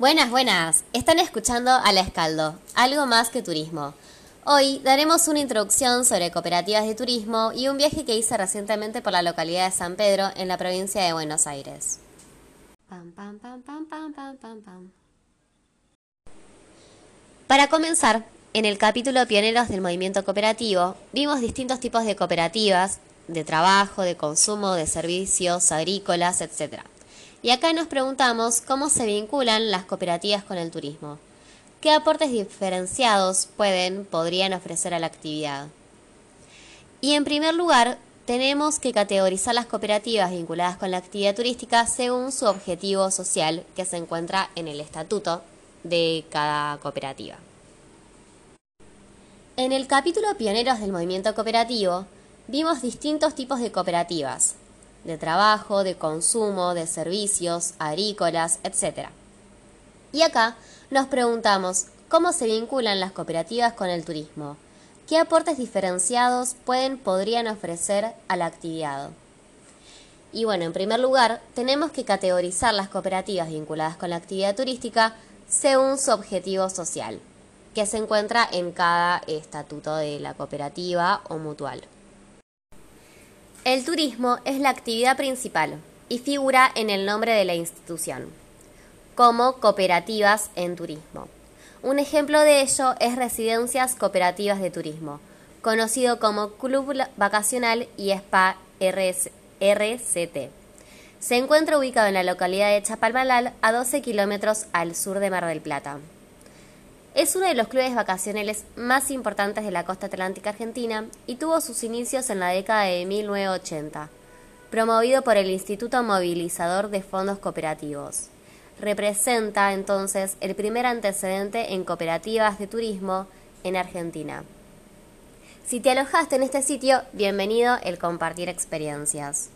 Buenas, buenas. Están escuchando a La Escaldo, algo más que turismo. Hoy daremos una introducción sobre cooperativas de turismo y un viaje que hice recientemente por la localidad de San Pedro, en la provincia de Buenos Aires. Para comenzar, en el capítulo Pioneros del Movimiento Cooperativo, vimos distintos tipos de cooperativas, de trabajo, de consumo, de servicios, agrícolas, etc. Y acá nos preguntamos cómo se vinculan las cooperativas con el turismo. ¿Qué aportes diferenciados pueden, podrían ofrecer a la actividad? Y en primer lugar, tenemos que categorizar las cooperativas vinculadas con la actividad turística según su objetivo social que se encuentra en el estatuto de cada cooperativa. En el capítulo Pioneros del Movimiento Cooperativo, vimos distintos tipos de cooperativas, de trabajo, de consumo, de servicios, agrícolas, etc. Y acá nos preguntamos cómo se vinculan las cooperativas con el turismo, qué aportes diferenciados pueden, podrían ofrecer a la actividad. Y bueno, en primer lugar, tenemos que categorizar las cooperativas vinculadas con la actividad turística según su objetivo social, que se encuentra en cada estatuto de la cooperativa o mutual. El turismo es la actividad principal y figura en el nombre de la institución, como cooperativas en turismo. Un ejemplo de ello es Residencias Cooperativas de Turismo, conocido como Club Vacacional y Spa RCT. Se encuentra ubicado en la localidad de Chapalmalal, a 12 kilómetros al sur de Mar del Plata. Es uno de los clubes vacacionales más importantes de la costa atlántica argentina y tuvo sus inicios en la década de 1980, promovido por el Instituto Movilizador de Fondos Cooperativos. Representa entonces el primer antecedente en cooperativas de turismo en Argentina. Si te alojaste en este sitio, bienvenido el compartir experiencias.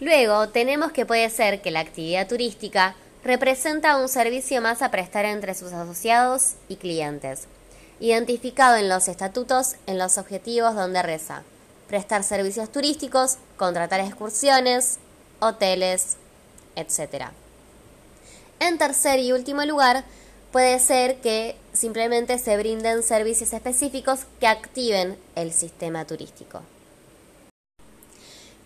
Luego tenemos que puede ser que la actividad turística representa un servicio más a prestar entre sus asociados y clientes, identificado en los estatutos en los objetivos donde reza, prestar servicios turísticos, contratar excursiones, hoteles, etc. En tercer y último lugar, puede ser que simplemente se brinden servicios específicos que activen el sistema turístico.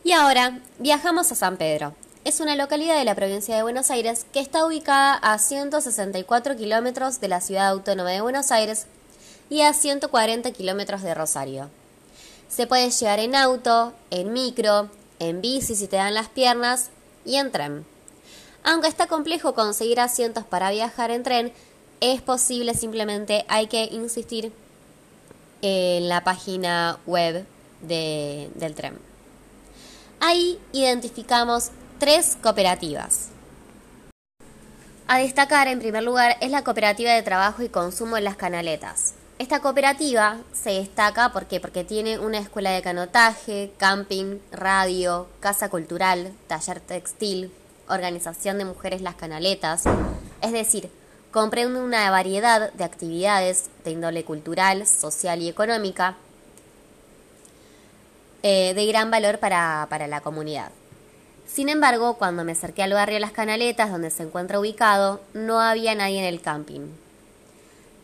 Y ahora viajamos a San Pedro, es una localidad de la provincia de Buenos Aires que está ubicada a 164 kilómetros de la ciudad autónoma de Buenos Aires y a 140 kilómetros de Rosario. Se puede llegar en auto, en micro, en bici si te dan las piernas y en tren. Aunque está complejo conseguir asientos para viajar en tren, es posible, simplemente hay que insistir en la página web del tren. Ahí identificamos tres cooperativas. A destacar, en primer lugar, es la cooperativa de trabajo y consumo en las canaletas. Esta cooperativa se destaca porque, tiene una escuela de canotaje, camping, radio, casa cultural, taller textil, organización de mujeres las canaletas, es decir, comprende una variedad de actividades de índole cultural, social y económica eh, de gran valor para la comunidad. Sin embargo, cuando me acerqué al barrio Las Canaletas, donde se encuentra ubicado, no había nadie en el camping.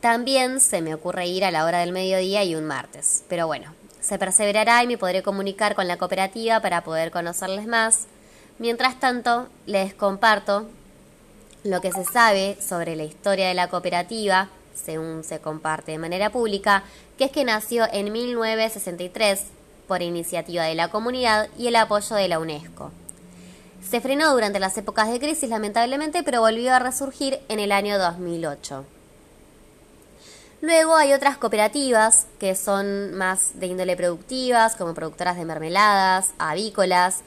También se me ocurre ir a la hora del mediodía y un martes. Pero bueno, se perseverará y me podré comunicar con la cooperativa para poder conocerles más. Mientras tanto, les comparto lo que se sabe sobre la historia de la cooperativa, según se comparte de manera pública, que es que nació en 1963 por iniciativa de la comunidad y el apoyo de la UNESCO. Se frenó durante las épocas de crisis, lamentablemente, pero volvió a resurgir en el año 2008. Luego hay otras cooperativas que son más de índole productivas, como productoras de mermeladas, avícolas,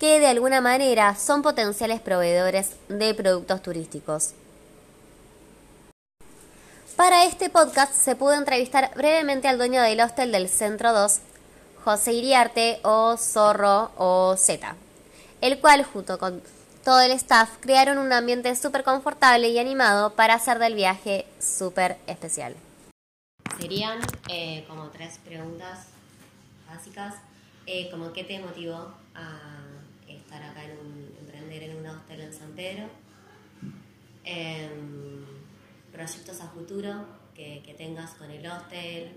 que de alguna manera son potenciales proveedores de productos turísticos. Para este podcast se pudo entrevistar brevemente al dueño del hostel del Centro 2, José Iriarte o Zorro o Z el cual junto con todo el staff crearon un ambiente súper confortable y animado para hacer del viaje súper especial. Serían eh, como tres preguntas básicas, eh, como qué te motivó a estar acá en un, emprender en un hostel en San Pedro, Em, proyectos a futuro que, que tengas con el hostel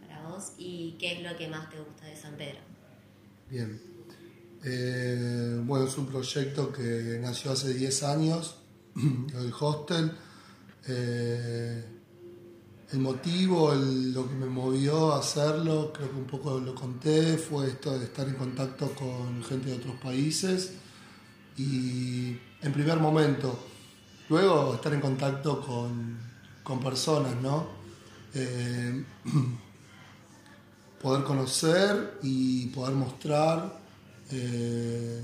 para vos y qué es lo que más te gusta de San Pedro. Bien. Eh, bueno, es un proyecto que nació hace 10 años, el hostel. Eh, el motivo, lo que me movió a hacerlo, creo que un poco lo conté, fue esto de estar en contacto con gente de otros países y en primer momento, luego estar en contacto con, personas, ¿no? Eh, poder conocer y poder mostrar eh,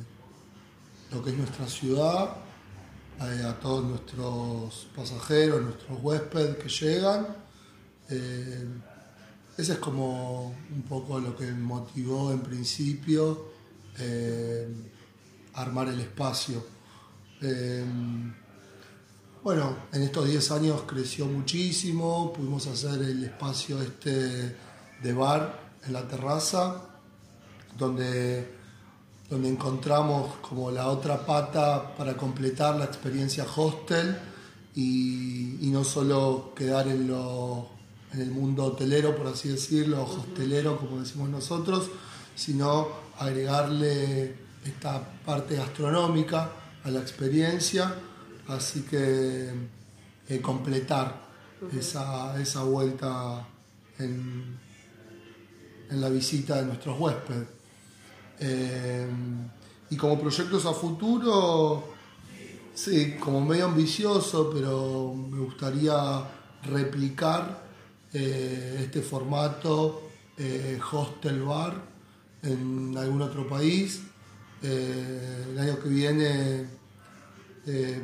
lo que es nuestra ciudad eh, a todos nuestros pasajeros, nuestros huéspedes que llegan. Eh, ese es como un poco lo que motivó en principio armar el espacio. bueno, en estos 10 años creció muchísimo, pudimos hacer el espacio este de bar en la terraza, donde, donde encontramos como la otra pata para completar la experiencia hostel y, no solo quedar en, lo, en el mundo hotelero, por así decirlo, hostelero, como decimos nosotros, sino agregarle esta parte gastronómica a la experiencia, así que eh, completar esa, esa vuelta en, en la visita de nuestros huéspedes. Eh, y como proyectos a futuro, sí, como medio ambicioso, pero me gustaría replicar eh, este formato eh, hostel bar en algún otro país. el año que viene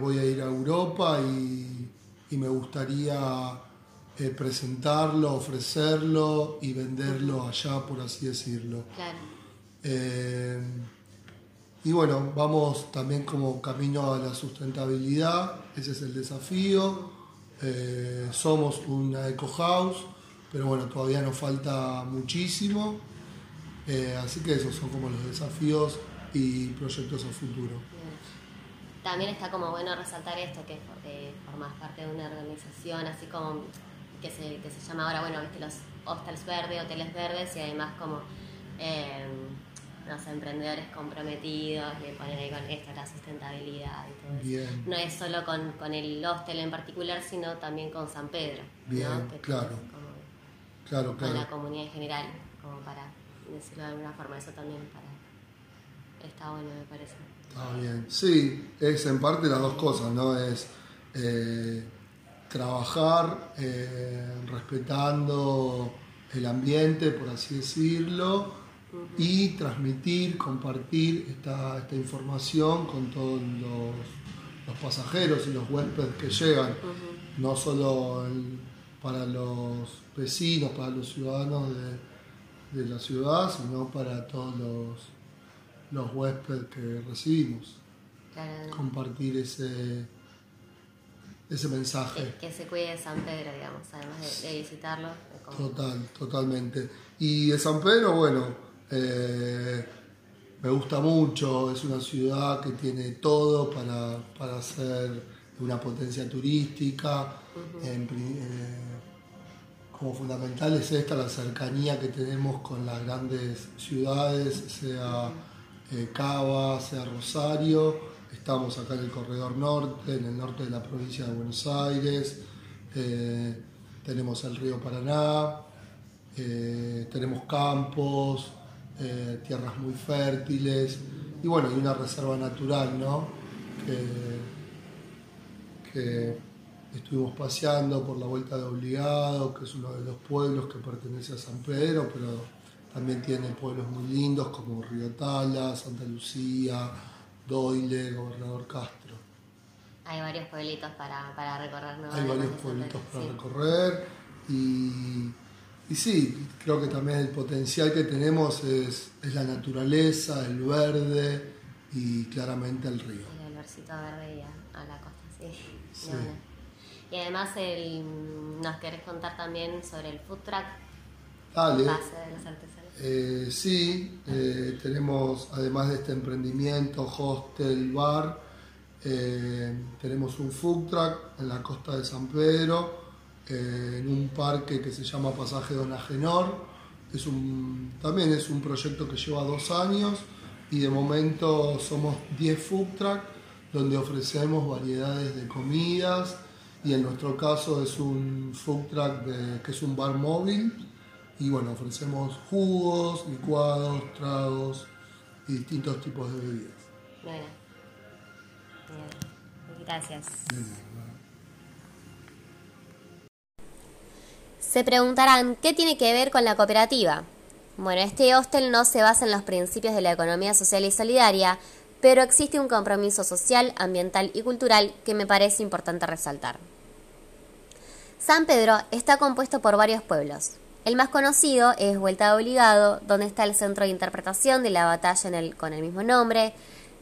voy a ir a Europa y, y me gustaría presentarlo, ofrecerlo y venderlo allá, por así decirlo. Eh, y bueno, vamos también como camino a la sustentabilidad, ese es el desafío. Eh, somos una eco house, pero bueno, todavía nos falta muchísimo. así que esos son como los desafíos y proyectos a futuro. También está como bueno resaltar esto, que formas parte de una organización, así como que se, que se llama ahora, bueno, viste, los hostels verdes, hoteles verdes y además como los emprendedores comprometidos, le ponen ahí con esto, la sustentabilidad y todo eso. No es solo con, con, el hostel en particular, sino también con San Pedro. Bien, claro. claro, Con la comunidad en general, como para decirlo de alguna forma, eso también para... Está bueno, me parece. Está bien. Sí, es en parte las dos cosas, ¿no? Es... Eh, trabajar eh, respetando el ambiente, por así decirlo, y transmitir, compartir esta, información con todos los, pasajeros y los huéspedes que llegan, no solo para los vecinos, para los ciudadanos de, la ciudad, sino para todos los, los huéspedes que recibimos. Compartir ese ese mensaje. Que, se cuide de San Pedro, digamos, además de, visitarlo. Total, totalmente. Y de San Pedro, bueno, eh, me gusta mucho, es una ciudad que tiene todo para, para ser una potencia turística. Eh, como fundamental es esta, la cercanía que tenemos con las grandes ciudades, sea eh, Cava, sea Rosario Estamos acá en el corredor norte, en el norte de la provincia de Buenos Aires. Eh, tenemos el río Paraná, tenemos campos, eh, tierras muy fértiles y bueno, y una reserva natural, ¿no? Que, estuvimos paseando por la Vuelta de Obligado, que es uno de los pueblos que pertenece a San Pedro, pero también tiene pueblos muy lindos como Río Tala, Santa Lucía, Doyle, Gobernador Castro. Hay varios pueblitos para, para recorrer. Hay varios pueblitos para recorrer y, y, sí, creo que también el potencial que tenemos es, es la naturaleza, el verde y claramente el río. El versito verde y a, la costa, sí. Y además el, nos querés contar también sobre el food truck. Dale. Base de los artesanos. Eh, sí, eh, tenemos además de este emprendimiento, hostel, bar, Eh, tenemos un food truck en la costa de San Pedro, en un parque que se llama Pasaje Don Agenor. Es un, también es un proyecto que lleva dos años y de momento somos 10 food truck donde ofrecemos variedades de comidas y en nuestro caso es un food truck que es un bar móvil y bueno, ofrecemos jugos, licuados, tragos y distintos tipos de bebidas. Bueno, gracias. Se preguntarán, ¿qué tiene que ver con la cooperativa? Bueno, este hostel no se basa en los principios de la economía social y solidaria, pero existe un compromiso social, ambiental y cultural que me parece importante resaltar. San Pedro está compuesto por varios pueblos. El más conocido es Vuelta de Obligado, donde está el centro de interpretación de la batalla con el mismo nombre,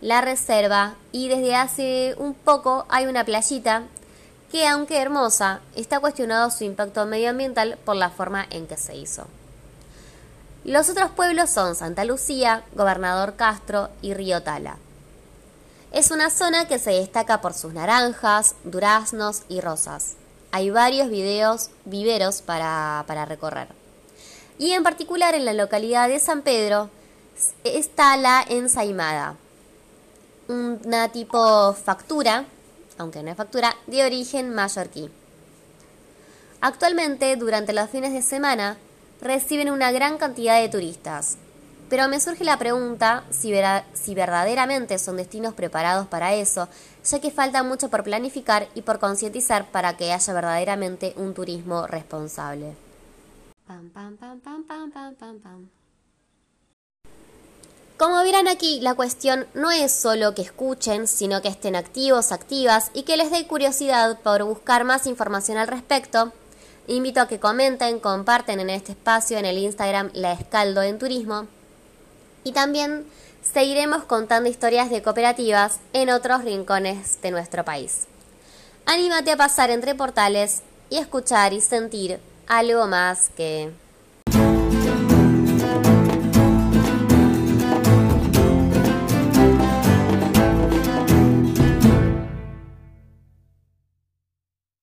la reserva y desde hace un poco hay una playita que, aunque hermosa, está cuestionado su impacto medioambiental por la forma en que se hizo. Los otros pueblos son Santa Lucía, Gobernador Castro y Río Tala. Es una zona que se destaca por sus naranjas, duraznos y rosas. Hay varios videos, viveros para, para recorrer. Y en particular en la localidad de San Pedro está la ensaimada, una tipo factura, aunque no es factura, de origen mallorquí. Actualmente, durante los fines de semana, reciben una gran cantidad de turistas, pero me surge la pregunta si, si, verdaderamente son destinos preparados para eso, ya que falta mucho por planificar y por concientizar para que haya verdaderamente un turismo responsable. Como verán aquí, la cuestión no es solo que escuchen, sino que estén activos, activas y que les dé curiosidad por buscar más información al respecto. Invito a que comenten, comparten en este espacio en el Instagram La Escaldo en Turismo. Y también seguiremos contando historias de cooperativas en otros rincones de nuestro país. Anímate a pasar entre portales y escuchar y sentir algo más que